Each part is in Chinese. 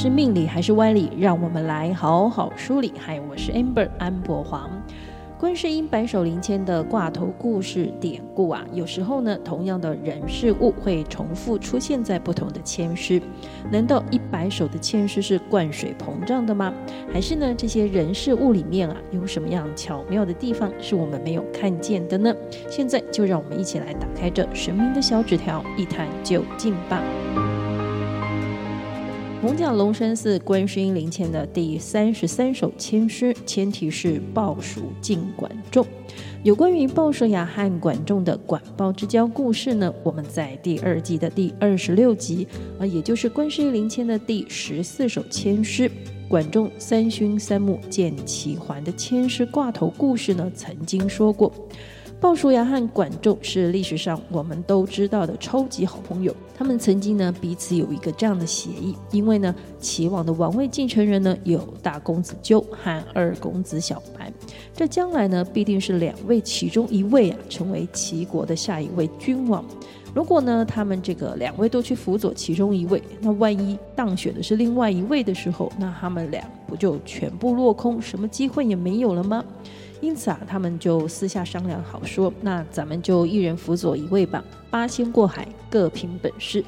是命理还是歪理？让我们来好好梳理。嗨，我是 Amber 安博黄。观世音白手灵签的挂头故事典故啊，有时候呢，同样的人事物会重复出现在不同的签诗。难道一百首的签诗是灌水膨胀的吗？还是呢，这些人事物里面啊，有什么样巧妙的地方是我们没有看见的呢？现在就让我们一起来打开这神明的小纸条，一探究竟吧。艋舺龙山寺观世音灵签的第三十三首签诗，签题是鲍叔敬管仲。有关于鲍叔牙和管仲的管鲍之交故事呢，我们在第二季的第二十六集啊，也就是观世音灵签的第十四首签诗，管仲三勋三木见齐桓的签诗挂头故事呢，曾经说过。鲍叔牙和管仲是历史上我们都知道的超级好朋友。他们曾经呢彼此有一个这样的协议，因为呢齐王的王位继承人呢有大公子纠和二公子小白，这将来呢必定是两位其中一位啊成为齐国的下一位君王。如果呢他们这个两位都去辅佐其中一位，那万一当选的是另外一位的时候，那他们俩不就全部落空，什么机会也没有了吗？因此啊，他们就私下商量好说，那咱们就一人辅佐一位吧，八仙过海，各凭本事。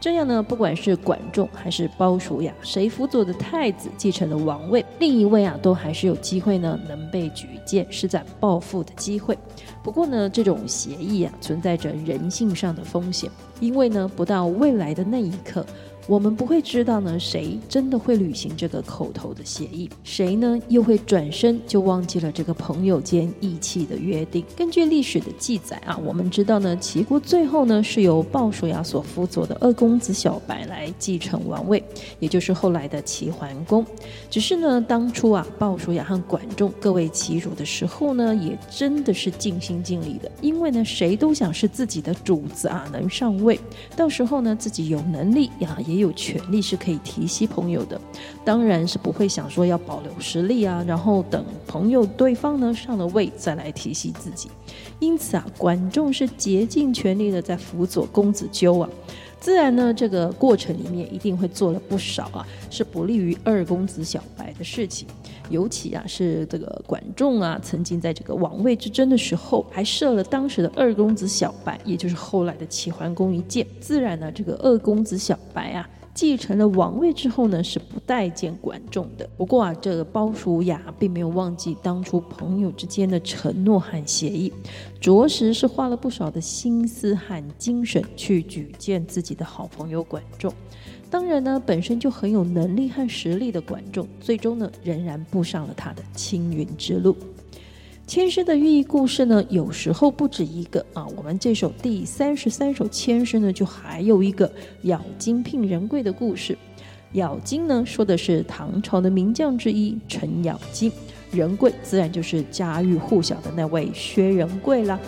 这样呢，不管是管仲还是鲍叔牙，谁辅佐的太子继承了王位，另一位啊，都还是有机会呢，能被举荐施展抱负的机会。不过呢，这种协议啊，存在着人性上的风险，因为呢，不到未来的那一刻。我们不会知道呢，谁真的会履行这个口头的协议，谁呢又会转身就忘记了这个朋友间义气的约定。根据历史的记载啊，我们知道呢，齐国最后呢是由鲍叔牙所辅佐的二公子小白来继承王位，也就是后来的齐桓公。只是呢，当初啊，鲍叔牙和管仲各为其主的时候呢，也真的是尽心尽力的，因为呢，谁都想是自己的主子啊，能上位，到时候呢，自己有能力呀，也。有权利是可以提携朋友的，当然是不会想说要保留实力啊，然后等朋友对方呢上了位再来提携自己。因此啊，管仲是竭尽全力的在辅佐公子纠啊，自然呢这个过程里面一定会做了不少啊，是不利于二公子小白的事情。尤其啊是这个管仲啊，曾经在这个王位之争的时候，还射了当时的二公子小白，也就是后来的齐桓公一箭。自然呢，这个二公子小白啊，继承了王位之后呢，是不待见管仲的。不过啊，这个鲍叔牙并没有忘记当初朋友之间的承诺和协议，着实是花了不少的心思和精神去举荐自己的好朋友管仲。当然呢，本身就很有能力和实力的管仲，最终呢，仍然步上了他的青云之路。千诗的寓意故事呢，有时候不止一个啊。我们这首第三十三首千诗呢，就还有一个咬金聘仁贵的故事。咬金呢，说的是唐朝的名将之一程咬金，仁贵自然就是家喻户晓的那位薛仁贵了。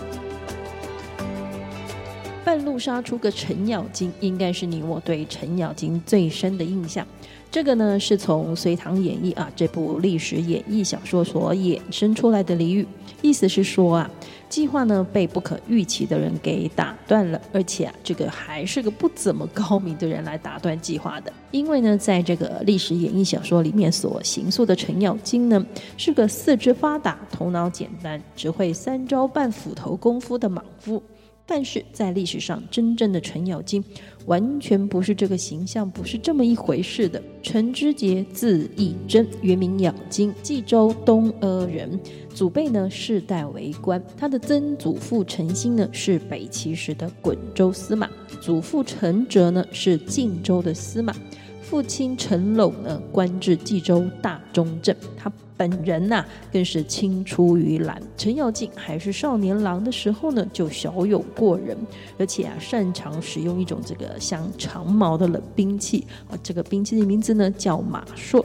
半路杀出个程咬金，应该是你我对程咬金最深的印象。这个呢，是从《隋唐演义》啊这部历史演义小说所衍生出来的俚语，意思是说啊，计划呢被不可预期的人给打断了，而且啊，这个还是个不怎么高明的人来打断计划的。因为呢，在这个历史演义小说里面所形塑的程咬金呢，是个四肢发达、头脑简单、只会三招半斧头功夫的莽夫。但是在历史上，真正的程咬金完全不是这个形象，不是这么一回事的。程之节，字义真，原名咬金，冀州东阿人，祖辈呢世代为官。他的曾祖父程兴呢是北齐时的滚州司马，祖父程哲呢是晋州的司马。父亲程镂呢，官至冀州大中正，他本人呐、更是青出于蓝。程咬金还是少年郎的时候呢，就小有过人，而且啊擅长使用一种这个像长矛的冷兵器啊，这个兵器的名字呢叫马槊。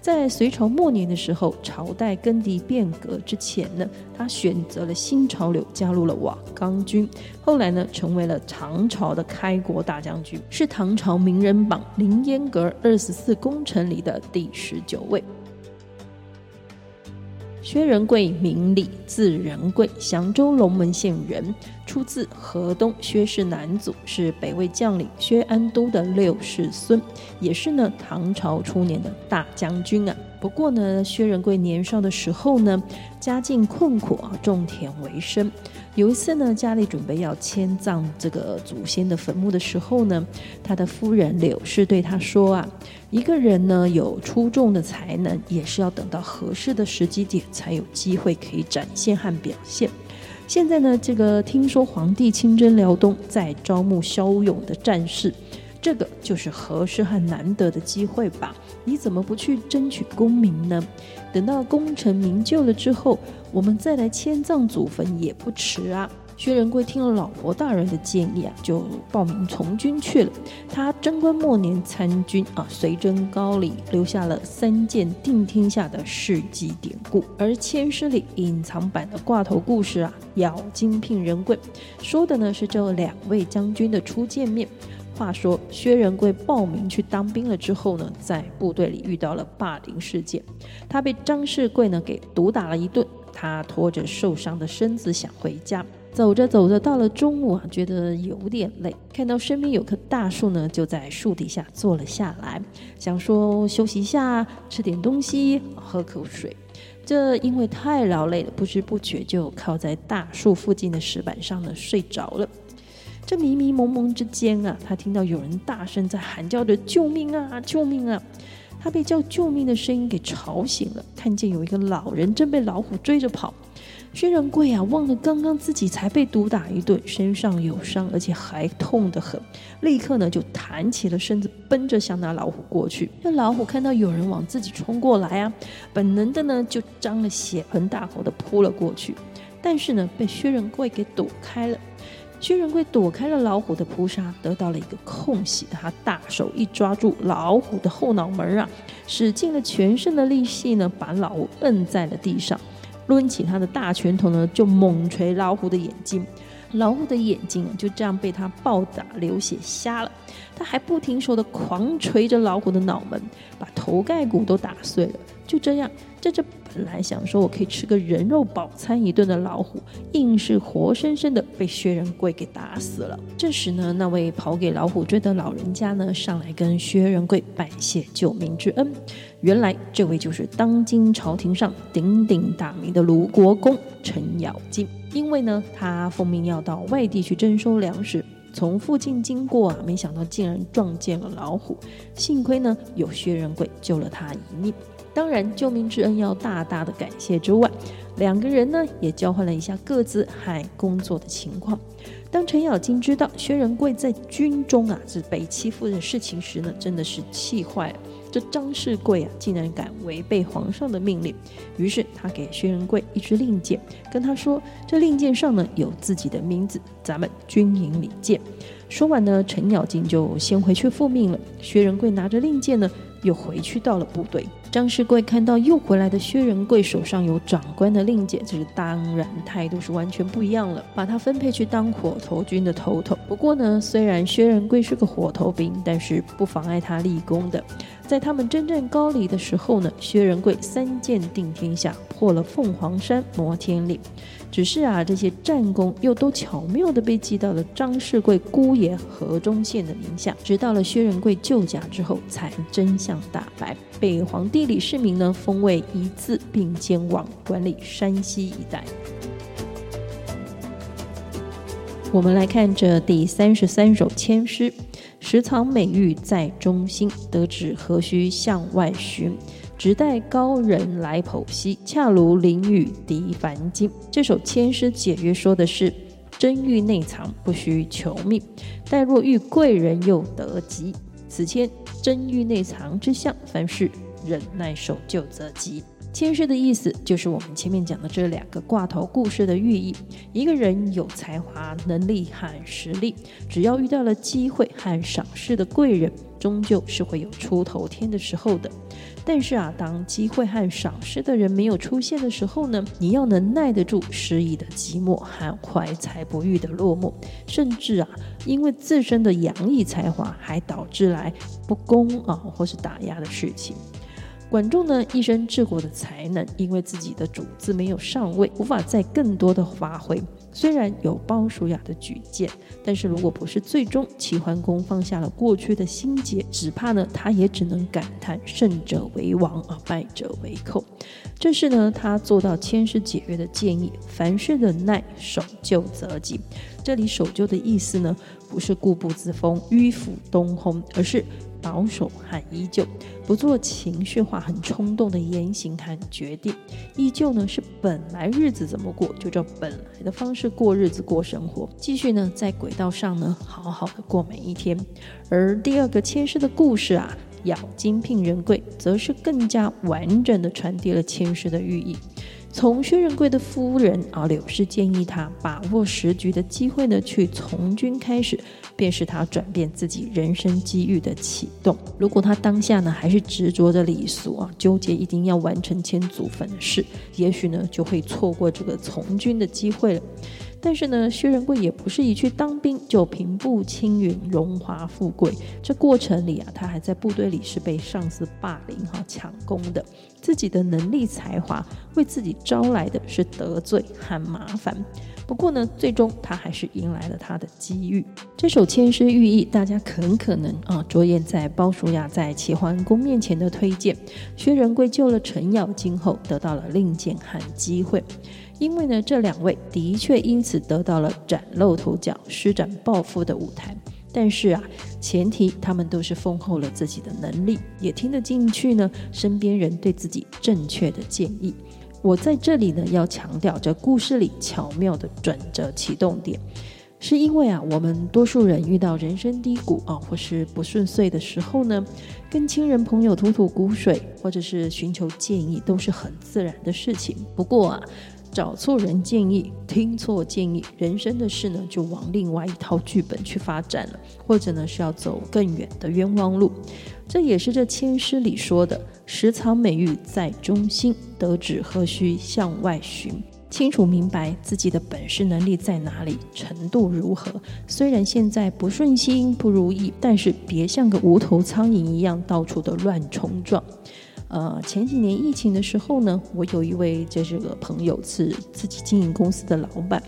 在隋朝末年的时候，朝代更迭变革之前呢，他选择了新潮流，加入了瓦岗军。后来呢，成为了唐朝的开国大将军，是唐朝名人榜凌烟阁二十四功臣里的第十九位。薛仁贵，名礼，字仁贵，祥州龙门县人，出自河东薛氏南祖，是北魏将领薛安都的六世孙，也是呢唐朝初年的大将军啊。不过呢，薛仁贵年少的时候呢，家境困苦啊，种田为生。有一次呢，家里准备要迁葬这个祖先的坟墓的时候呢，他的夫人柳氏对他说啊，一个人呢有出众的才能，也是要等到合适的时机点才有机会可以展现和表现。现在呢，这个听说皇帝亲征辽东，在招募骁勇的战士。这个就是合适和难得的机会吧？你怎么不去争取功名呢？等到功成名就了之后，我们再来迁葬祖坟也不迟啊！薛仁贵听了老婆大人的建议啊，就报名从军去了。他贞观末年参军啊，随征高丽，留下了三箭定天下的事迹典故。而签诗里隐藏版的挂头故事啊，咬金聘仁贵，说的呢是这两位将军的初见面。话说薛仁贵报名去当兵了之后呢，在部队里遇到了霸凌事件，他被张世贵呢给毒打了一顿，他拖着受伤的身子想回家，走着走着到了中午啊，觉得有点累，看到身边有棵大树呢，就在树底下坐了下来，想说休息一下，吃点东西，喝口水。这因为太劳累了，不知不觉就靠在大树附近的石板上呢睡着了。这迷迷蒙蒙之间啊，他听到有人大声在喊叫着“救命啊，救命啊！”他被叫救命的声音给吵醒了，看见有一个老人正被老虎追着跑。薛仁贵啊，忘了刚刚自己才被毒打一顿，身上有伤，而且还痛得很，立刻呢就弹起了身子，奔着向那老虎过去。那老虎看到有人往自己冲过来啊，本能的呢就张了血盆大口的扑了过去，但是呢被薛仁贵给躲开了。薛仁贵躲开了老虎的扑杀，得到了一个空隙。他大手一抓住老虎的后脑门啊，使尽了全身的力气呢，把老虎摁在了地上，抡起他的大拳头呢，就猛捶老虎的眼睛。老虎的眼睛就这样被他暴打流血瞎了。他还不停说的狂捶着老虎的脑门，把头盖骨都打碎了。就这样，这只本来想说我可以吃个人肉饱餐一顿的老虎，硬是活生生的被薛仁贵给打死了。这时呢，那位跑给老虎追的老人家呢，上来跟薛仁贵拜谢救命之恩。原来这位就是当今朝廷上鼎鼎大名的鲁国公程咬金。因为呢，他奉命要到外地去征收粮食，从附近经过啊，没想到竟然撞见了老虎。幸亏呢，有薛仁贵救了他一命。当然，救命之恩要大大的感谢之外，两个人呢也交换了一下各自还工作的情况。当程咬金知道薛仁贵在军中啊是被欺负的事情时呢，真的是气坏了。这张世贵啊，竟然敢违背皇上的命令。于是他给薛仁贵一支令箭，跟他说：“这令箭上呢有自己的名字，咱们军营里见。”说完呢，程咬金就先回去复命了。薛仁贵拿着令箭呢，又回去到了部队。张世贵看到又回来的薛仁贵手上有长官的令箭，这是当然态度是完全不一样了，把他分配去当火头军的头头。不过呢，虽然薛仁贵是个火头兵，但是不妨碍他立功的。在他们征战高丽的时候呢，薛仁贵三箭定天下，破了凤凰山、摩天岭。只是啊，这些战功又都巧妙地被记到了张世贵姑爷河中县的名下。直到了薛仁贵救驾之后，才真相大白，被皇帝李世民呢封为一字并监王，管理山西一带。我们来看这第三十三首签诗：时藏美玉在中心，得旨何须向外寻。只待高人来剖析，恰如灵雨涤凡金。这首千诗解约说的是：真玉内藏，不需求命；待若遇贵人，又得吉。此签真玉内藏之象，凡事忍耐守旧则吉。签诗的意思就是我们前面讲的这两个挂头故事的寓意：一个人有才华、能力和实力，只要遇到了机会和赏识的贵人，终究是会有出头天的时候的。但是啊，当机会和赏识的人没有出现的时候呢，你要能耐得住失意的寂寞和怀才不遇的落寞，甚至啊，因为自身的洋溢才华，还导致来不公啊或是打压的事情。管仲呢，一生治国的才能，因为自己的主子没有上位，无法再更多的发挥。虽然有鲍叔牙的举荐，但是如果不是最终齐桓公放下了过去的心结，只怕呢，他也只能感叹胜者为王而，败者为寇。这是呢，他做到签诗解约的建议：凡事忍耐，守旧则吉。这里守旧的意思呢，不是固步自封、迂腐东烘，而是。保守和依旧，不做情绪化、很冲动的言行和决定。依旧呢，是本来日子怎么过，就照本来的方式过日子、过生活，继续呢在轨道上呢好好的过每一天。而第二个签诗的故事啊，咬金聘人贵，则是更加完整的传递了签诗的寓意。从薛仁贵的夫人啊柳氏建议他把握时局的机会呢，去从军开始，便是他转变自己人生机遇的启动。如果他当下呢还是执着着礼俗啊，纠结一定要完成迁祖坟的事，也许呢就会错过这个从军的机会了。但是呢，薛仁贵也不是一去当兵就平步青云、荣华富贵。这过程里啊，他还在部队里是被上司霸凌哈、抢功的。自己的能力才华为自己招来的是得罪和麻烦。不过呢，最终他还是迎来了他的机遇。这首千诗寓意，大家很可能啊着眼在鲍叔牙在齐桓公面前的推荐。薛仁贵救了程咬金后，得到了令箭和机会。因为呢，这两位的确因此得到了崭露头角、施展抱负的舞台。但是啊，前提他们都是丰厚了自己的能力，也听得进去呢身边人对自己正确的建议。我在这里呢要强调，这故事里巧妙的转折启动点，是因为啊，我们多数人遇到人生低谷啊，或是不顺遂的时候呢，跟亲人朋友吐吐苦水，或者是寻求建议，都是很自然的事情。不过啊。找错人建议，听错建议，人生的事呢就往另外一套剧本去发展了，或者呢是要走更远的冤枉路。这也是这千诗里说的“时藏美玉在中心，得志何须向外寻”。清楚明白自己的本事能力在哪里，程度如何。虽然现在不顺心不如意，但是别像个无头苍蝇一样到处的乱冲撞。呃，前几年疫情的时候呢，我有一位就是个朋友是自己经营公司的老板，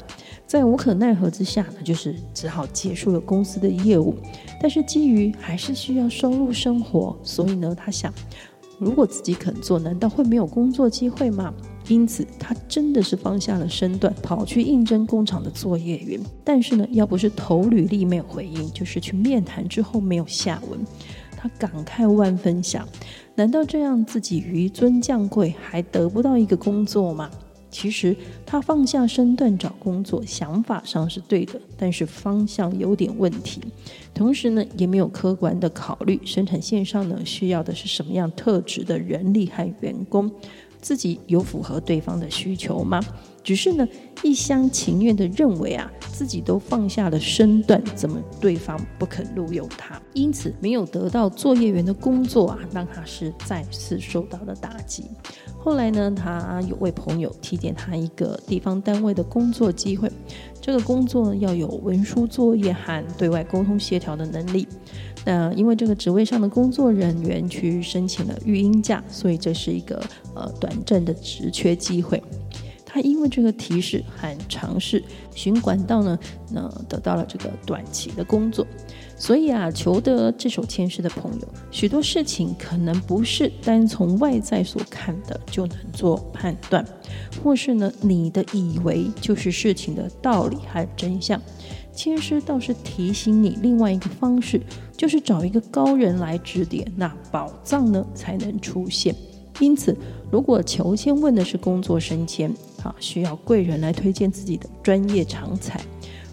在无可奈何之下呢，就是只好结束了公司的业务。但是基于还是需要收入生活，所以呢，他想，如果自己肯做，难道会没有工作机会吗？因此，他真的是放下了身段，跑去应征工厂的作业员。但是呢，要不是投履历没有回应，就是去面谈之后没有下文。他感慨万分，想：难道这样自己于尊降贵还得不到一个工作吗？其实他放下身段找工作，想法上是对的，但是方向有点问题。同时呢，也没有客观的考虑生产线上呢需要的是什么样特质的人力和员工，自己有符合对方的需求吗？只是呢，一厢情愿地认为啊，自己都放下了身段，怎么对方不肯录用他？因此没有得到作业员的工作啊，让他是再次受到了打击。后来呢，他有位朋友提点他一个地方单位的工作机会，这个工作要有文书作业和对外沟通协调的能力。那因为这个职位上的工作人员去申请了育婴假，所以这是一个呃短暂的职缺机会。他因为这个提示和尝试寻管道呢，那得到了这个短期的工作。所以啊，求得这首签诗的朋友，许多事情可能不是单从外在所看的就能做判断，或是呢，你的以为就是事情的道理和真相。签师倒是提醒你另外一个方式，就是找一个高人来指点，那宝藏呢才能出现。因此，如果求签问的是工作升迁，啊，需要贵人来推荐自己的专业长才。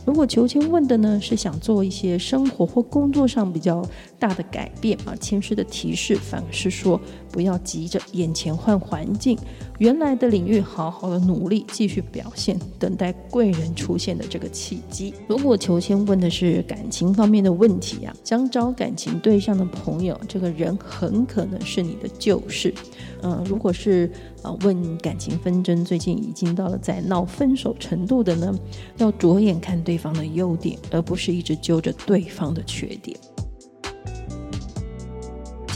如果求签问的呢是想做一些生活或工作上比较大的改变啊，签师的提示反而是说不要急着眼前换环境，原来的领域好好的努力继续表现，等待贵人出现的这个契机。如果求签问的是感情方面的问题啊，将找感情对象的朋友，这个人很可能是你的旧识。嗯、如果是啊问感情纷争，最近已经到了在闹分手程度的呢，要着眼看对方的优点，而不是一直揪着对方的缺点。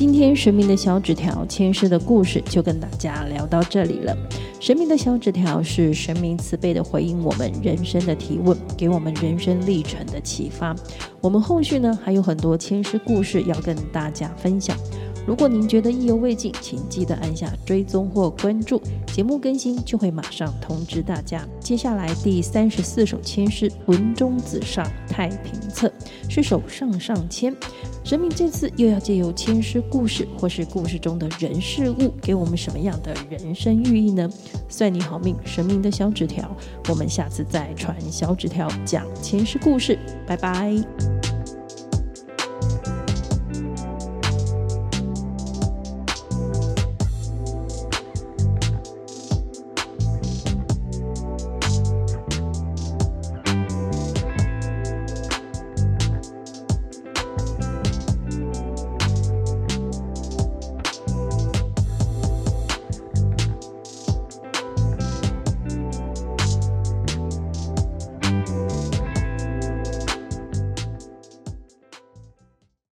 今天神明的小纸条千师的故事就跟大家聊到这里了。神明的小纸条是神明慈悲的回应我们人生的提问，给我们人生历程的启发。我们后续呢还有很多千师故事要跟大家分享。如果您觉得意犹未尽，请记得按下追踪或关注，节目更新就会马上通知大家。接下来第三十四首签诗《文中子上太平册》是首上上签。神明这次又要借由签诗故事，或是故事中的人事物，给我们什么样的人生寓意呢？算你好命，神明的小纸条，我们下次再传小纸条讲签诗故事，拜拜。